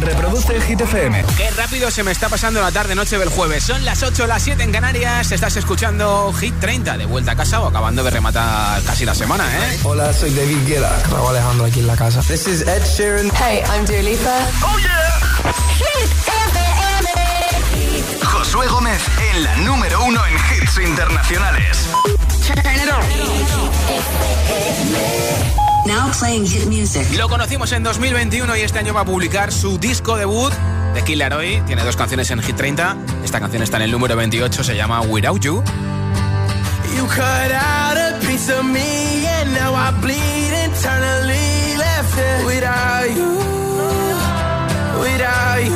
Reproduce Hit FM. Qué rápido se me está pasando la tarde noche del jueves. Son las 8 las 7 en Canarias. Estás escuchando Hit 30 de vuelta a casa o acabando de rematar casi la semana, ¿eh? Hola, soy David Guetta. Raúl Alejandro aquí en la casa. This is Ed Sheeran. Hey, I'm Dua Lipa. Oh yeah. Hit. Josué Gómez en la número uno en hits internacionales. Now playing hit music. Lo conocimos en 2021 y este año va a publicar su disco debut de Killer Hoy. Tiene dos canciones en Hit 30. Esta canción está en el número 28, se llama Without You. You cut out a piece of me and now I bleed internally left it without you, without you.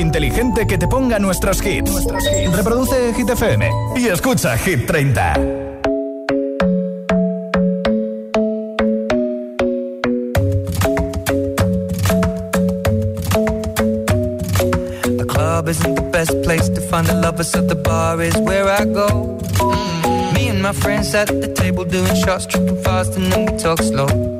Inteligente que te ponga nuestros hits. Reproduce Hit FM y escucha Hit 30. The club isn't the best place to find the lovers, so the bar is where I go. Me and my friends at the table doing shots, tripping fast, and then we talk slow.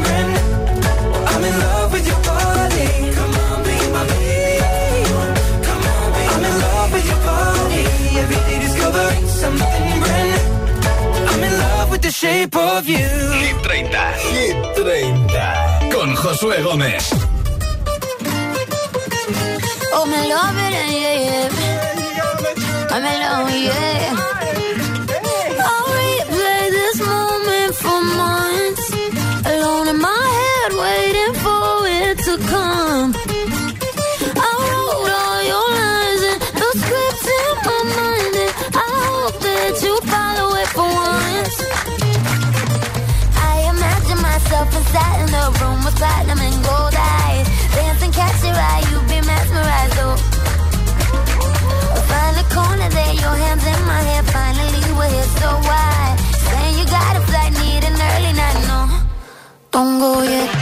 I'm in love with your body. Come on, be my baby. Come on, be I'm in love with your body. Every day discovering something brand new. I'm in love with the shape of you. Hit 30. Hit 30. Con Josué Gómez. Oh, me love it, yeah, yeah. I'm in love, yeah. To come. I wrote all your lines and the scripts in my mind, and I hope that you follow it for once. I imagine myself inside in the room with platinum and gold eyes, dancing, catch your eye, you be mesmerized, oh. Find a corner there, your hands in my hair. Finally, we're here, so why? Saying you got a flight, need an early night, no. Don't go yet.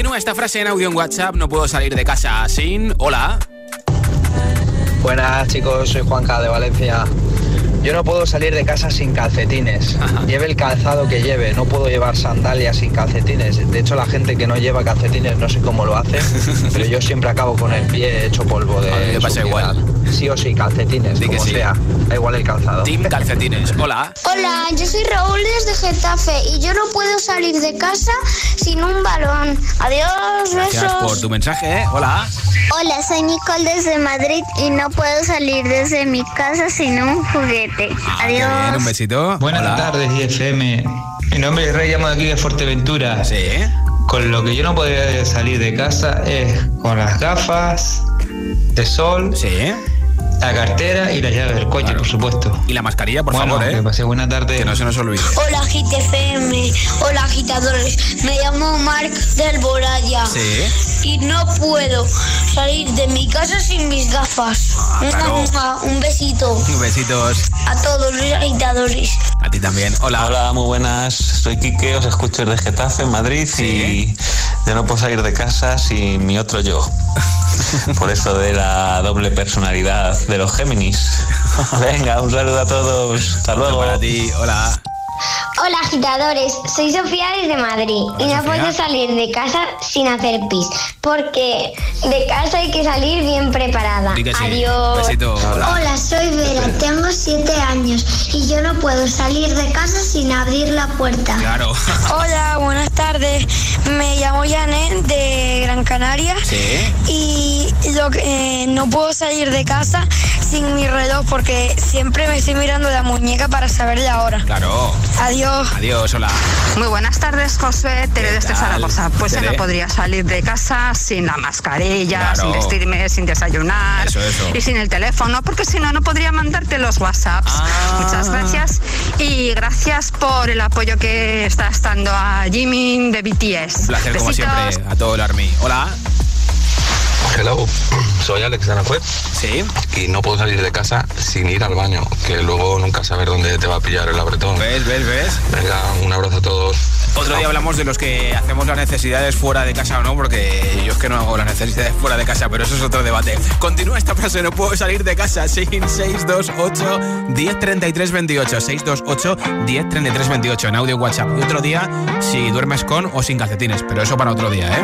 Continúa esta frase en audio en WhatsApp. No puedo salir de casa sin. Hola. Buenas chicos, soy Juanca de Valencia. Yo no puedo salir de casa sin calcetines. Ajá. Lleve el calzado que lleve, no puedo llevar sandalias sin calcetines. De hecho, la gente que no lleva calcetines no sé cómo lo hace, pero yo siempre acabo con el pie hecho polvo de A mí me pasa suciedad. Sí o sí, calcetines, Di que como sí. sea. Da igual el calzado. Team Calcetines. Hola. Hola, yo soy Raúl desde Getafe y yo no puedo salir de casa sin un balón. Adiós, Gracias por besos. tu mensaje. ¿eh? Hola. Hola, soy Nicole desde Madrid y no puedo salir desde mi casa sin un juguete. Ah, bien, un Adiós. besito. Buenas Hola. tardes, IFM. Mi nombre es Rey, llamo de aquí de Fuerteventura. Sí. Con lo que yo no podría salir de casa es con las gafas de sol Sí. La cartera y la llave del coche, por supuesto. Y la mascarilla, por Bueno, favor, ¿eh? que pasé buena tarde. Que no se nos olvide. Hola GTFM, hola agitadores, me llamo Marc del Boraya Sí. y no puedo salir de mi casa sin mis gafas. claro. Mua, mua, Un besito Besitos. a todos los agitadores. A ti también. Hola. Hola, muy buenas. Soy Quique, os escucho desde Getafe, en Madrid, y yo no puedo salir de casa sin mi otro yo. Por eso de la doble personalidad de los Géminis. Venga, un saludo a todos. Hasta luego. Para ti, hola. Hola agitadores, soy Sofía desde Madrid y no Sofía. puedo salir de casa sin hacer pis, porque de casa hay que salir bien preparada. Sí. Adiós. Hola, soy Vera, tengo 7 años y yo no puedo salir de casa sin abrir la puerta. Claro. Hola, buenas tardes. Me llamo Janet de Gran Canaria. Sí. Y lo que, eh, no puedo salir de casa sin mi reloj porque siempre me estoy mirando la muñeca para saber la hora. Claro. Adiós. Adiós, hola. Muy buenas tardes, José. Tere desde? Zaragoza. Pues yo no podría salir de casa sin la mascarilla, Claro. sin vestirme, sin desayunar Eso, eso. y sin el teléfono, porque si no, no podría mandarte los WhatsApps. Ah. Muchas gracias y gracias por el apoyo que estás dando a Jimin de BTS. Un placer, como siempre, a todo el Army. Hola. Hello, soy Alex de. Sí. Y no puedo salir de casa sin ir al baño, que luego nunca saber dónde te va a pillar el apretón. ¿Ves, ves, ves? Venga, un abrazo a todos. Otro día hablamos de los que hacemos las necesidades fuera de casa o no, porque yo es que no hago las necesidades fuera de casa, pero eso es otro debate. Continúa esta frase, no puedo salir de casa sin 628 1033 28. 628 1033 28 en audio WhatsApp. Y otro día si duermes con o sin calcetines, pero eso para otro día, ¿eh?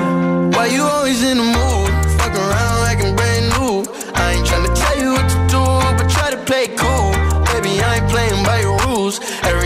Around like I'm brand new. I ain't tryna tell you what to do, but try to play cool. Baby, I ain't playing by your rules. Everything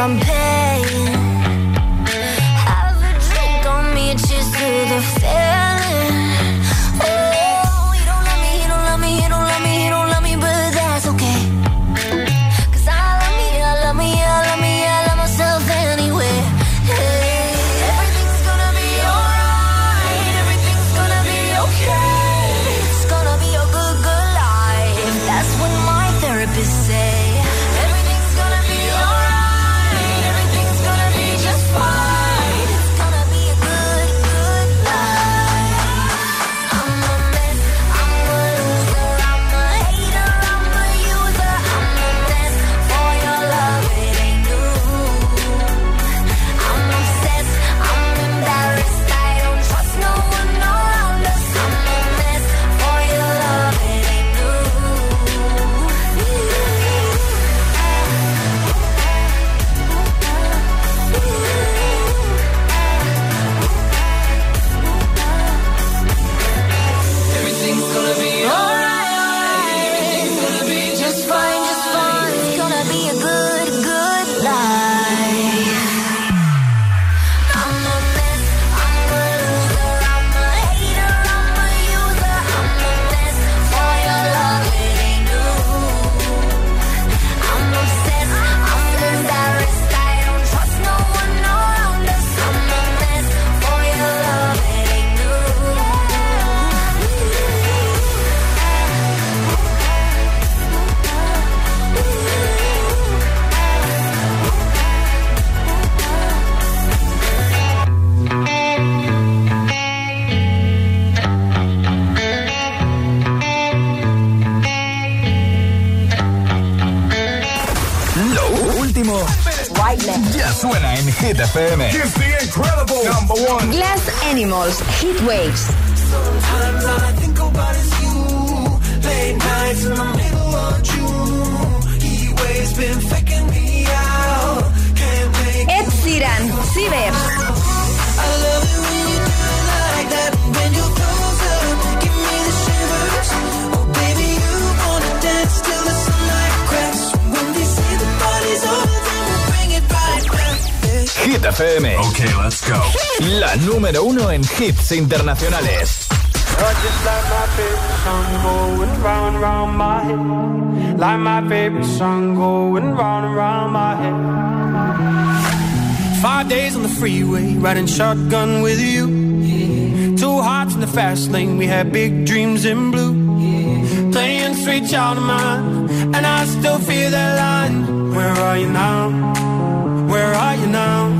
I'm Hit FM. It's the incredible number one. Glass Animals, Heat Waves. Sometimes all I think about is you. Late nights in the middle of June. He waves been faking me out. Can't make Ed Sheeran, Ciber. I love Hit FM. Okay, let's go. La número uno en hits internacionales. You're just like my favorite song going round and round my head. Like my favorite song going round and round my head. Five days on the freeway, riding shotgun with you. Two hearts in the fast lane, we had big dreams in blue. Playing sweet child of mine, and I still feel that line. Where are you now? Where are you now?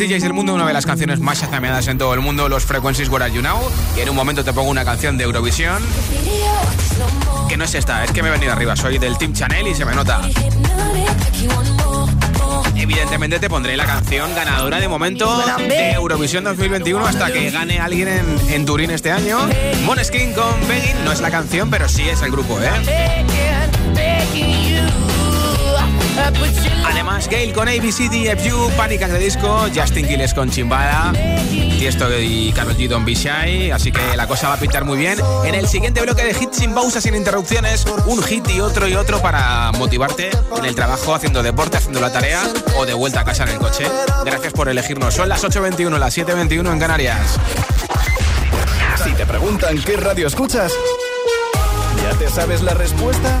DJs del mundo, una de las canciones más chazameadas en todo el mundo, los Frequencies Where Are You Now. Y en un momento te pongo una canción de Eurovisión. Que no es esta, es que me he venido arriba, soy del Team Chanel y se me nota. Evidentemente te pondré la canción ganadora de momento de Eurovisión 2021 hasta que gane alguien en, Turín este año. Moneskin con Begging no es la canción, pero sí es el grupo, ¿eh? Además, Gail con ABC, DFU, Panic! at the Disco, Justin Quiles con Chimbala, Tiesto y Karol G Don Be Shy, así que la cosa va a pintar muy bien. En el siguiente bloque de hits sin pausa, sin interrupciones, un hit y otro y otro para motivarte en el trabajo, haciendo deporte, haciendo la tarea o de vuelta a casa en el coche. Gracias por elegirnos. Son las 8.21, las 7.21 en Canarias. Si te preguntan qué radio escuchas, ¿ya te sabes la respuesta?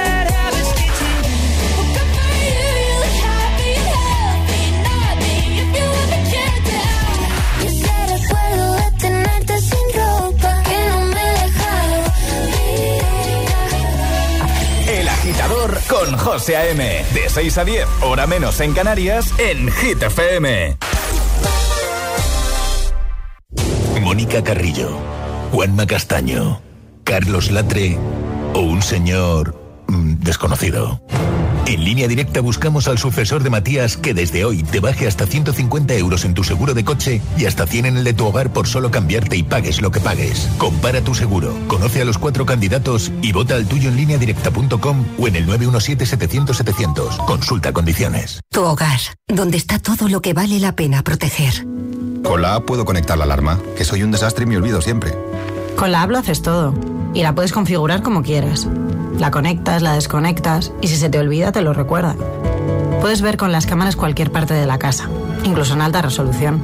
con José A.M. De 6 a 10, hora menos en Canarias, en Hit FM. Mónica Carrillo, Juanma Castaño, Carlos Latre o un señor mm, desconocido. En línea directa buscamos al sucesor de Matías que desde hoy te baje hasta 150 euros en tu seguro de coche y hasta 100 en el de tu hogar por solo cambiarte y pagues lo que pagues. Compara tu seguro, conoce a los cuatro candidatos y vota al tuyo en línea directa.com o en el 917-700-700. Consulta condiciones. Tu hogar, donde está todo lo que vale la pena proteger. Con la app puedo conectar la alarma, que soy un desastre y me olvido siempre. Con la app lo haces todo y la puedes configurar como quieras. La conectas, la desconectas y si se te olvida te lo recuerda. Puedes ver con las cámaras cualquier parte de la casa, incluso en alta resolución.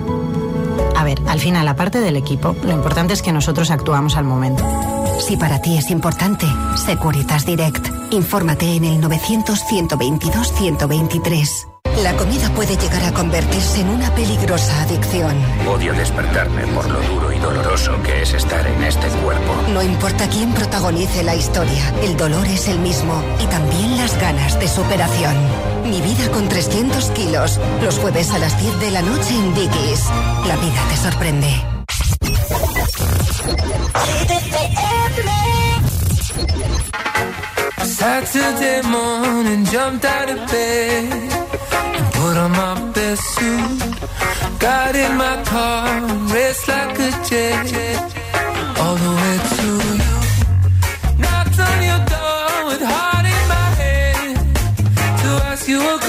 A ver, al final, aparte del equipo, lo importante es que nosotros actuamos al momento. Si para ti es importante, Securitas Direct. Infórmate en el 900-122-123. La comida puede llegar a convertirse en una peligrosa adicción. Odio despertarme por lo duro y doloroso que es estar en este cuerpo. No importa quién protagonice la historia, el dolor es el mismo y también las ganas de superación. Mi vida con 300 kilos, los jueves a las 10 de la noche en Dickies. La vida te sorprende. Saturday morning, jumped out of bed put on my best suit. Got in my car, raced like a jet all the way to you. Knocked on your door with heart in my hand to ask you a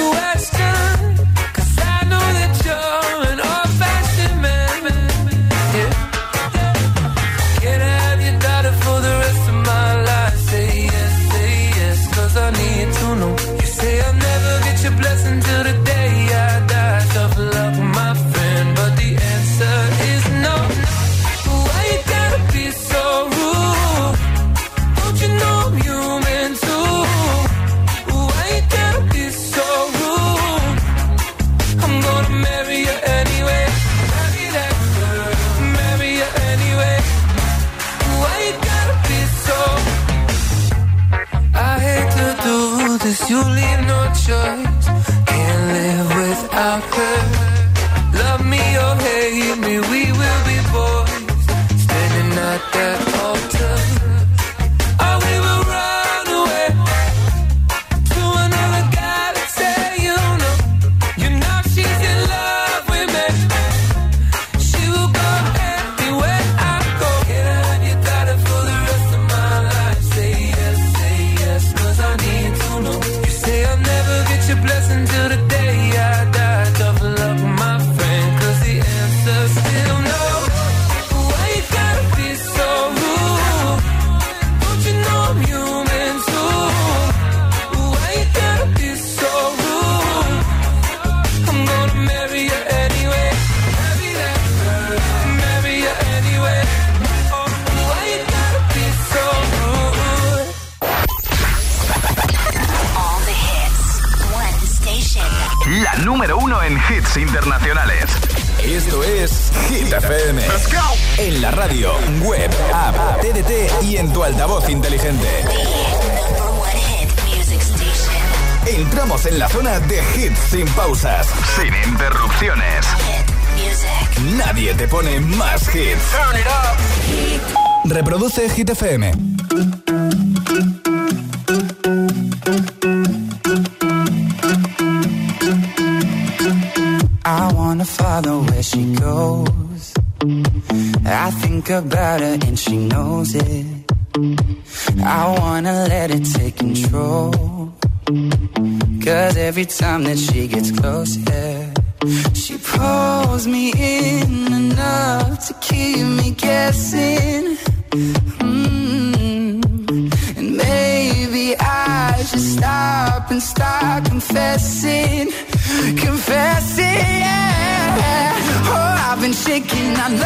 Hit FM. I wanna follow where she goes. I think about her and she knows it. I wanna let it take control. Cause every time that she gets close,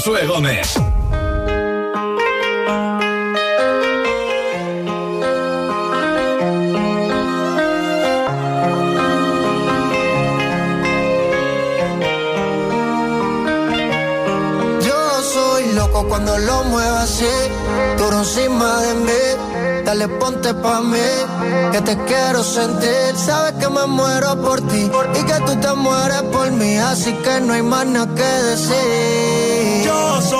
Josué Gómez. cuando lo muevas así, tú encima de mí, dale ponte pa' mí, que te quiero sentir, sabes que me muero por ti y que tú te mueres por mí, así que no hay más nada que decir mentiroso.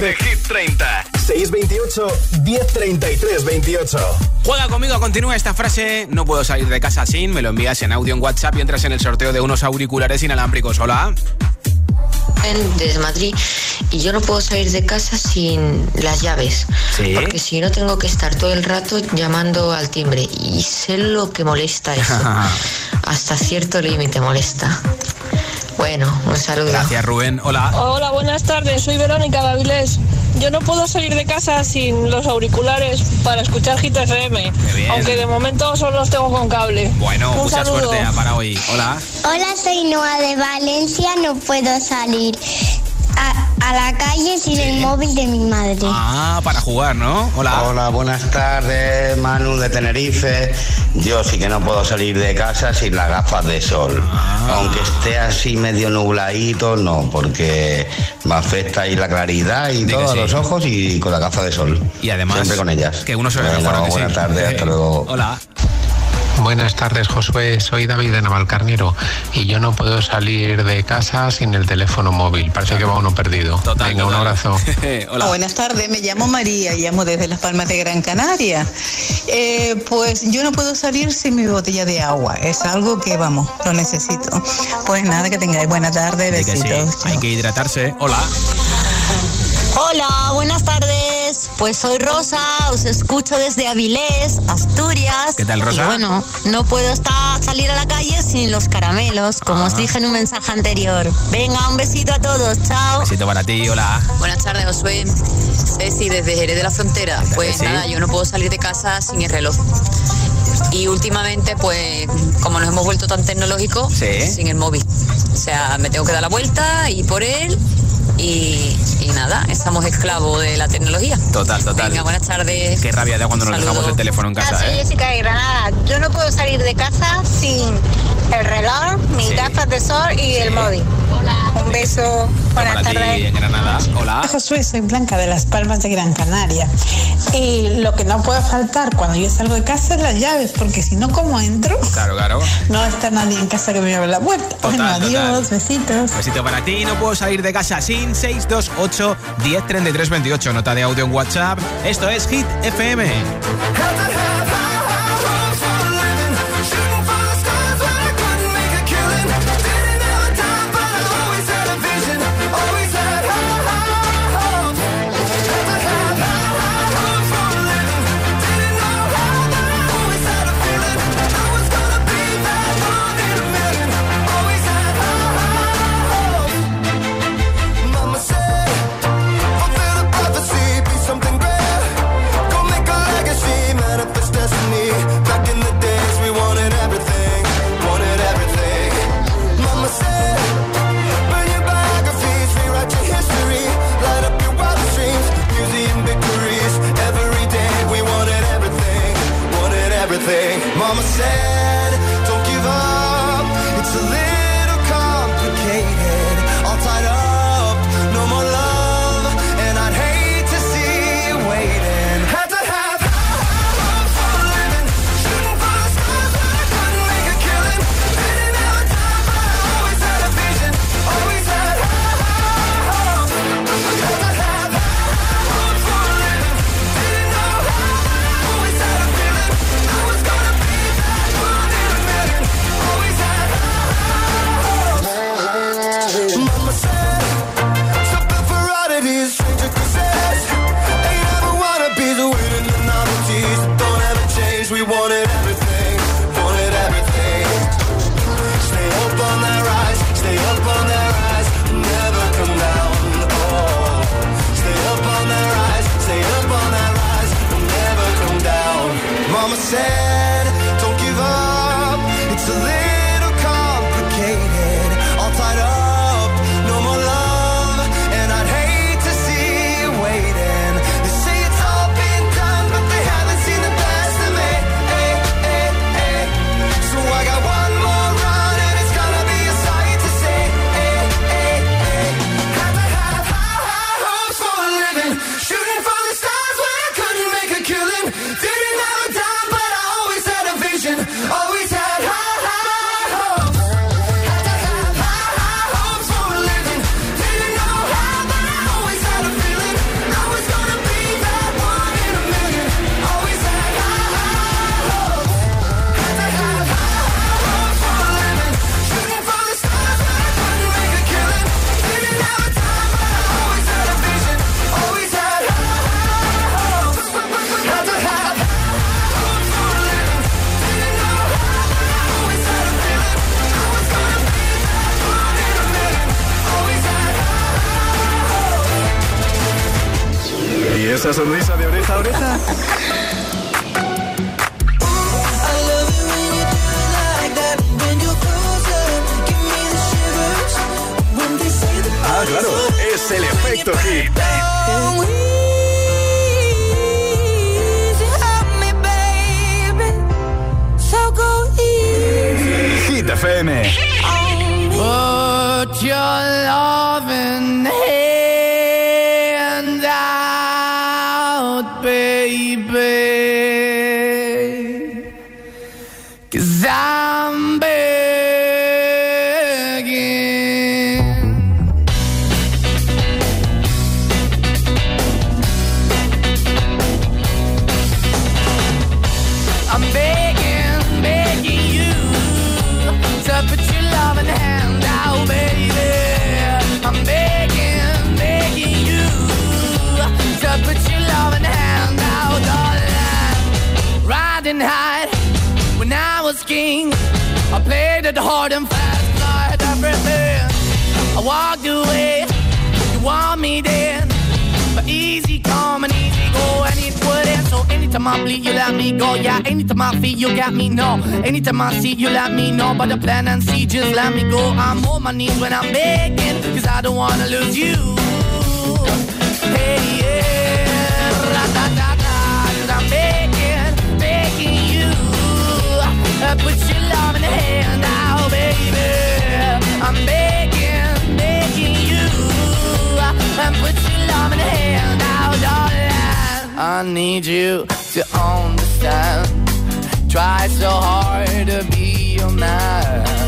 de, Hit 30 628 1033 28 Juega conmigo, continúa esta frase. No puedo salir de casa sin. Me lo envías en audio en WhatsApp y entras en el sorteo de unos auriculares inalámbricos. Hola. desde Madrid y yo no puedo salir de casa sin las llaves. Sí. Porque si no tengo que estar todo el rato llamando al timbre y sé lo que molesta eso. Hasta cierto límite molesta. Bueno, un saludo. Gracias, Rubén. Hola. Hola, buenas tardes. Soy Verónica Gavilés. Yo no puedo salir de casa sin los auriculares para escuchar Hit FM. bien. Aunque de momento solo los tengo con cable. Bueno, Un mucha saludo. suerte para hoy. Hola. Hola, soy Noa de Valencia. No puedo salir a, la calle sin el móvil de mi madre. Ah, para jugar, ¿no? Hola. Hola, buenas tardes, Manu de Tenerife. Yo sí que no puedo salir de casa sin las gafas de sol. Ah. Aunque esté así medio nubladito, no, porque me afecta ahí la claridad y que todo a sí. los ojos y con las gafas de sol. Y además, Siempre con ellas. que uno se ve Bueno. Buenas tardes, hasta luego. Hola. Buenas tardes, Josué. Soy David de Navalcarnero y yo no puedo salir de casa sin el teléfono móvil. Parece que va uno perdido. Venga, un abrazo. Buenas tardes, me llamo María, llamo desde Las Palmas de Gran Canaria. Eh, pues yo no puedo salir sin mi botella de agua, es algo que, vamos, lo necesito. Pues nada, que tengáis buena tarde, Di que sí. besitos. Hay que hidratarse. Hola. Hola, buenas tardes. Pues soy Rosa, os escucho desde Avilés, Asturias. ¿Qué tal, Rosa? Y bueno, no puedo estar salir a la calle sin los caramelos, como os dije en un mensaje anterior. Venga, un besito a todos, chao. Besito para ti. Hola. Buenas tardes, Josué. Ceci, desde Jerez de la Frontera. Pues Ceci? nada, yo no puedo salir de casa sin el reloj. Y últimamente, pues, como nos hemos vuelto tan tecnológicos, Sí. sin el móvil. O sea, me tengo que dar la vuelta y por él. Y, y nada, estamos esclavos de la tecnología. Total, total. Venga, buenas tardes. Qué rabia da cuando nos Saludos. dejamos el teléfono en casa, soy ¿eh? Jessica de Granada. Yo no puedo salir de casa sin el reloj, mis Sí. gafas de sol y el móvil. Un beso. Buenas Para ti tardes. en Granada. Hola. Josué, soy Blanca de Las Palmas de Gran Canaria. Y lo que no puede faltar cuando yo salgo de casa es las llaves, porque si no, como entro? Claro, claro. No está nadie en casa que me abra la puerta. bueno, adiós, besitos. Besito para ti. No puedo salir de casa sin 628 1033 28. Nota de audio en WhatsApp. Esto es Hit FM. myself just let me go. I'm on my knees when I'm begging, cause I don't wanna lose you. Hey, yeah, ra-da-da-da, cause I'm begging, begging you. Uh, put your love in the hand now, baby. I'm begging, begging you. Uh, put your love in the hand now, darling. I need you to understand. Try so hard to be your man.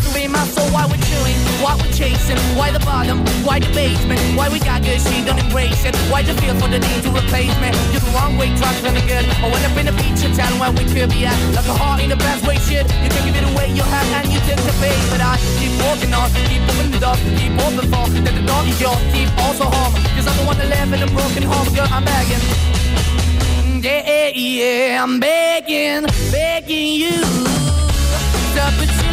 be my soul. Why we're chewing, why we're chasing, why the bottom, why the basement, why we got good, she don't embrace it. Why the feel for the need to replace me? You're the wrong way, trying to good. I went up in a feature town where we could be at. Like a heart in the best way, shit. You can give it away, you have, and you take the bait. But I keep walking on, keep moving the door, keep open for that the door is yours, keep also home. Cause I'm the one that live in a broken home, girl, I'm begging. Yeah, yeah, the baby. I'm begging, begging you to put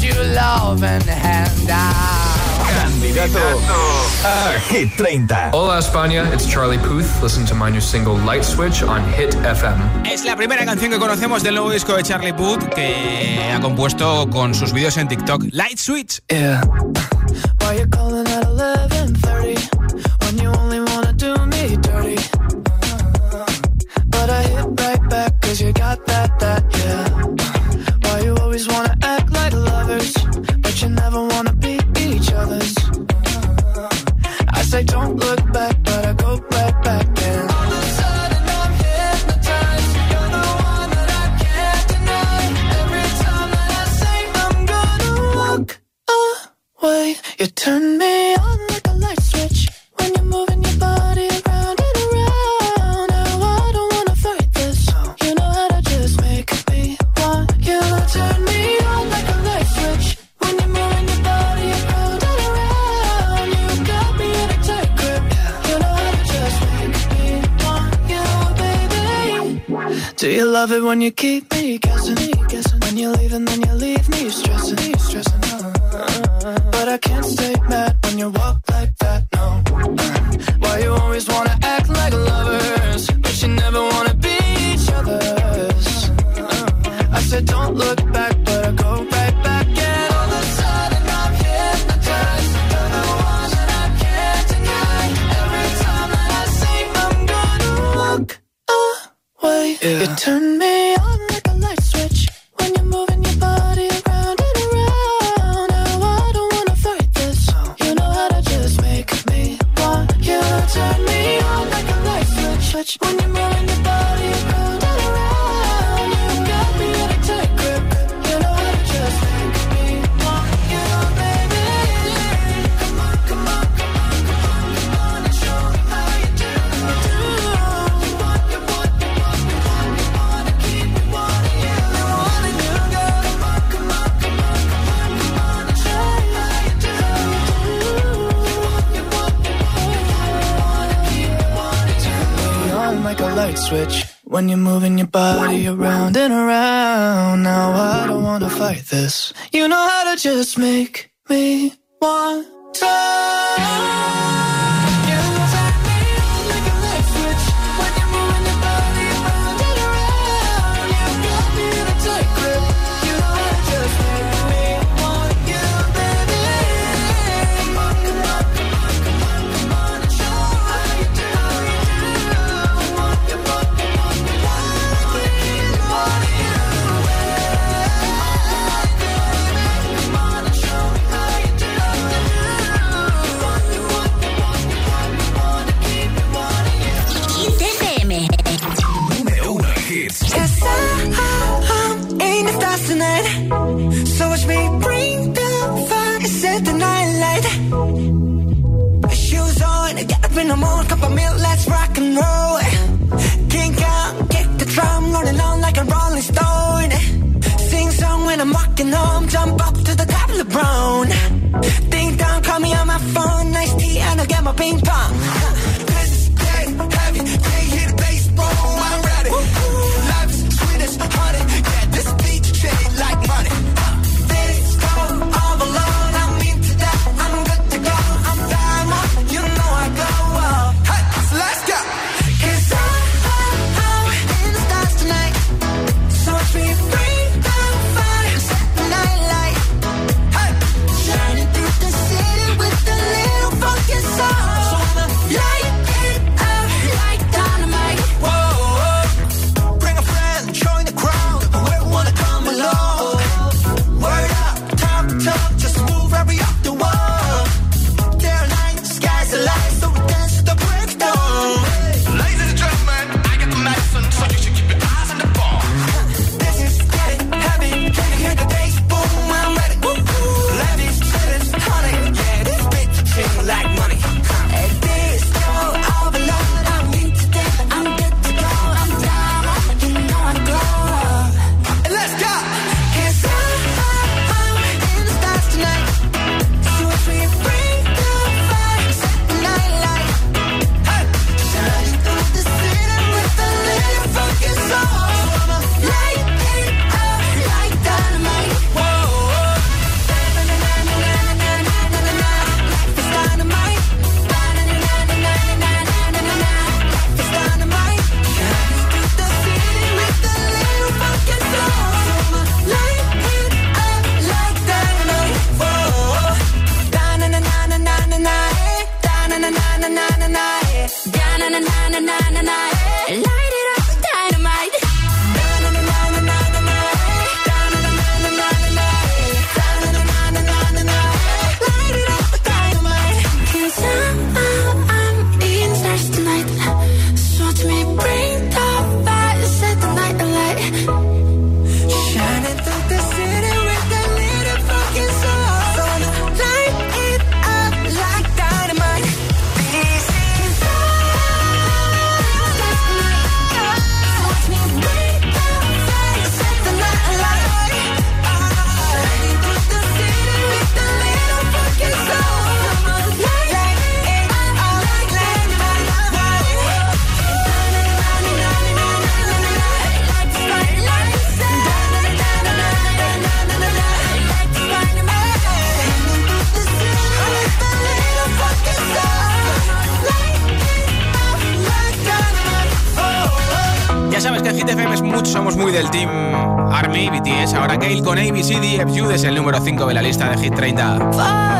put your loving hand out. Candidato a Hit 30. Hola España, it's Charlie Puth. Listen to my new single Light Switch on Hit FM. Es la primera canción que conocemos del nuevo disco de Charlie Puth que ha compuesto con sus vídeos en TikTok. Light Switch. Yeah. When you keep me guessing, guessing. When you leave and then you leave me stressing, me stressing. Uh, but I can't stay mad when you walk like that, no. Uh, why you always wanna act like lovers, but you never wanna be each other's? Uh, I said don't look no more cup of milk, let's ride. ABCDFU es el número 5 de la lista de Hit 30.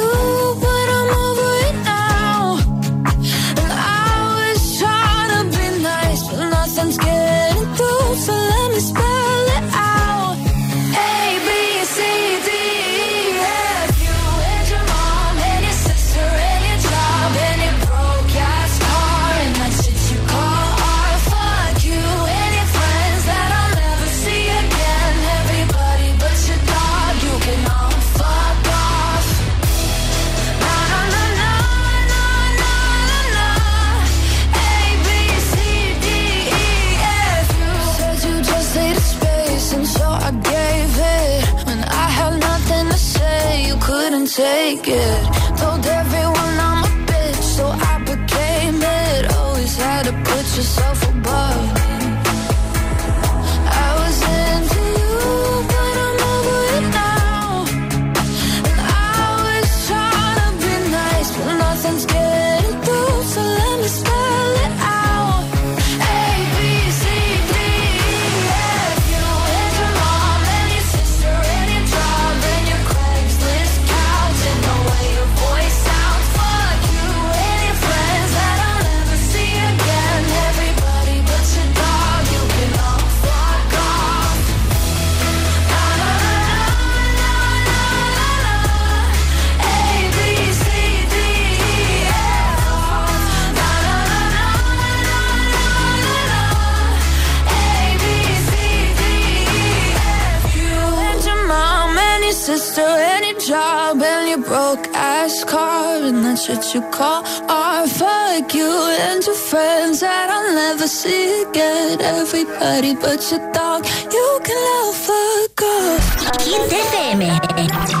just so and your job and your broke ass car and that's what you call art. Fuck you and your friends that I'll never see again. Everybody but your dog, you can love fuck off.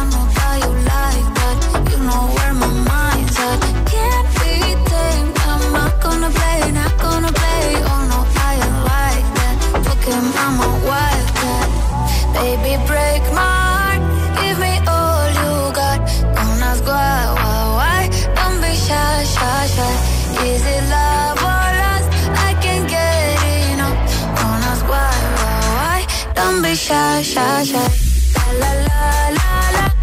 Shy, shy, shy. La la la la la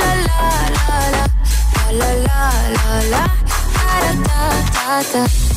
la la la la la la la la la da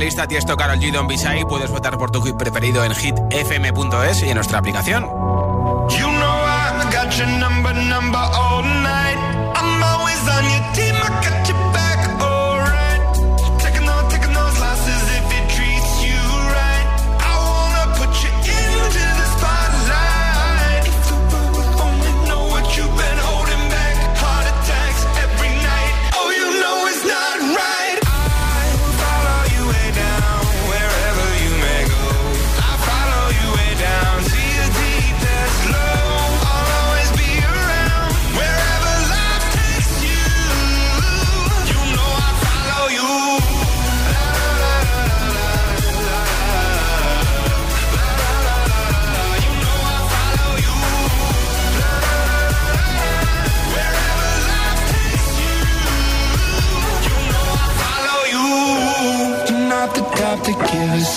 lista. Tiesto Carol G. Don Bisai. Puedes votar por tu hit preferido en hitfm.es y en nuestra aplicación.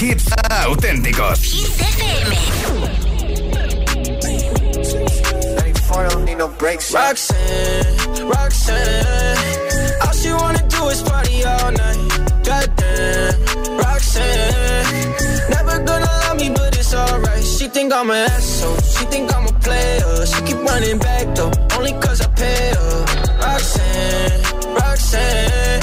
Hits auténticos. All she wanna do is party all night. Goddamn, never gonna love me, but it's alright. She think I'm an asshole, she think I'm a player. She keep running back though, only cause I pay her. Roxanne, Roxanne,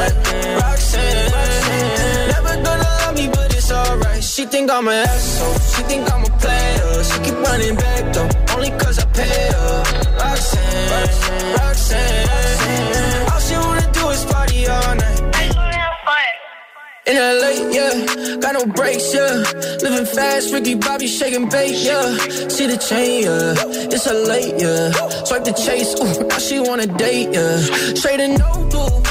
Goddamn, Roxanne. Never gonna love me, but it's alright. She think I'm an asshole. She think I'm a player. She keep running back though, only cause I pay her. Roxanne, Roxanne. All she wanna do is party all night. In LA, yeah, got no brakes, yeah. Living fast, Ricky Bobby shaking bait, yeah. See the chain, yeah. It's a late, yeah. Swipe the chase, ooh, now she wanna date, yeah. Straight and no blue,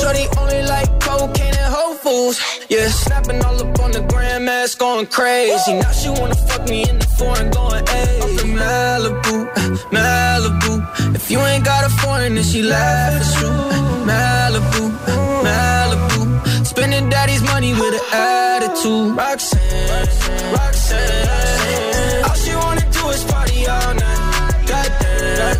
Shorty only like cocaine and Whole Foods, yeah. Snapping all up on the grandmas, going crazy. Now she wanna fuck me in the foreign, going. I'm from Malibu, Malibu. If you ain't got a foreign, then she laugh, it's true. Malibu, Malibu. Spending daddy's money with an attitude. Roxanne, Roxanne. All she wanna do is party all night. Goddamn,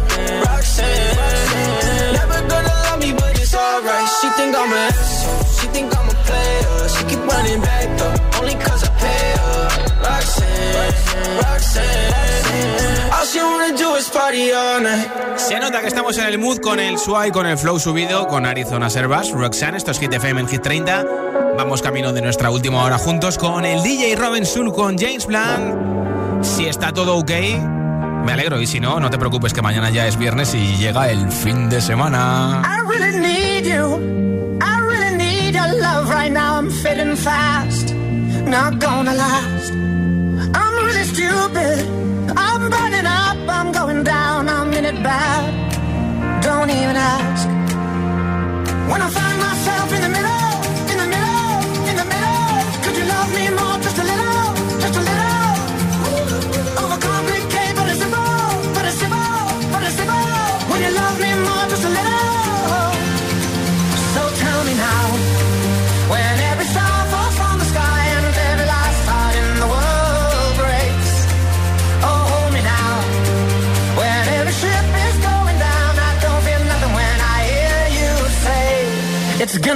She think I'm an asshole. She think I'm a player. She keep running back though, only cause I pay her. Roxanne, Roxanne. All she wanna do is party all night. Se nota que estamos en el mood con el SWAI, con el flow subido, con Arizona Servas, Roxanne, esto es Hit FM en Hit 30. Vamos camino de nuestra última hora juntos con el DJ Robin Sul, con James Blunt. Si está todo ok, me alegro. Y si no, no te preocupes que mañana ya es viernes y llega el fin de semana. I really need you. I really need your love right now. I'm fading fast, not gonna last. I'm really stupid. I'm burning up. I'm going down. I'm in it bad. Don't even ask. When I find myself in the middle.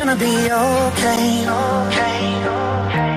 gonna be okay. okay, okay.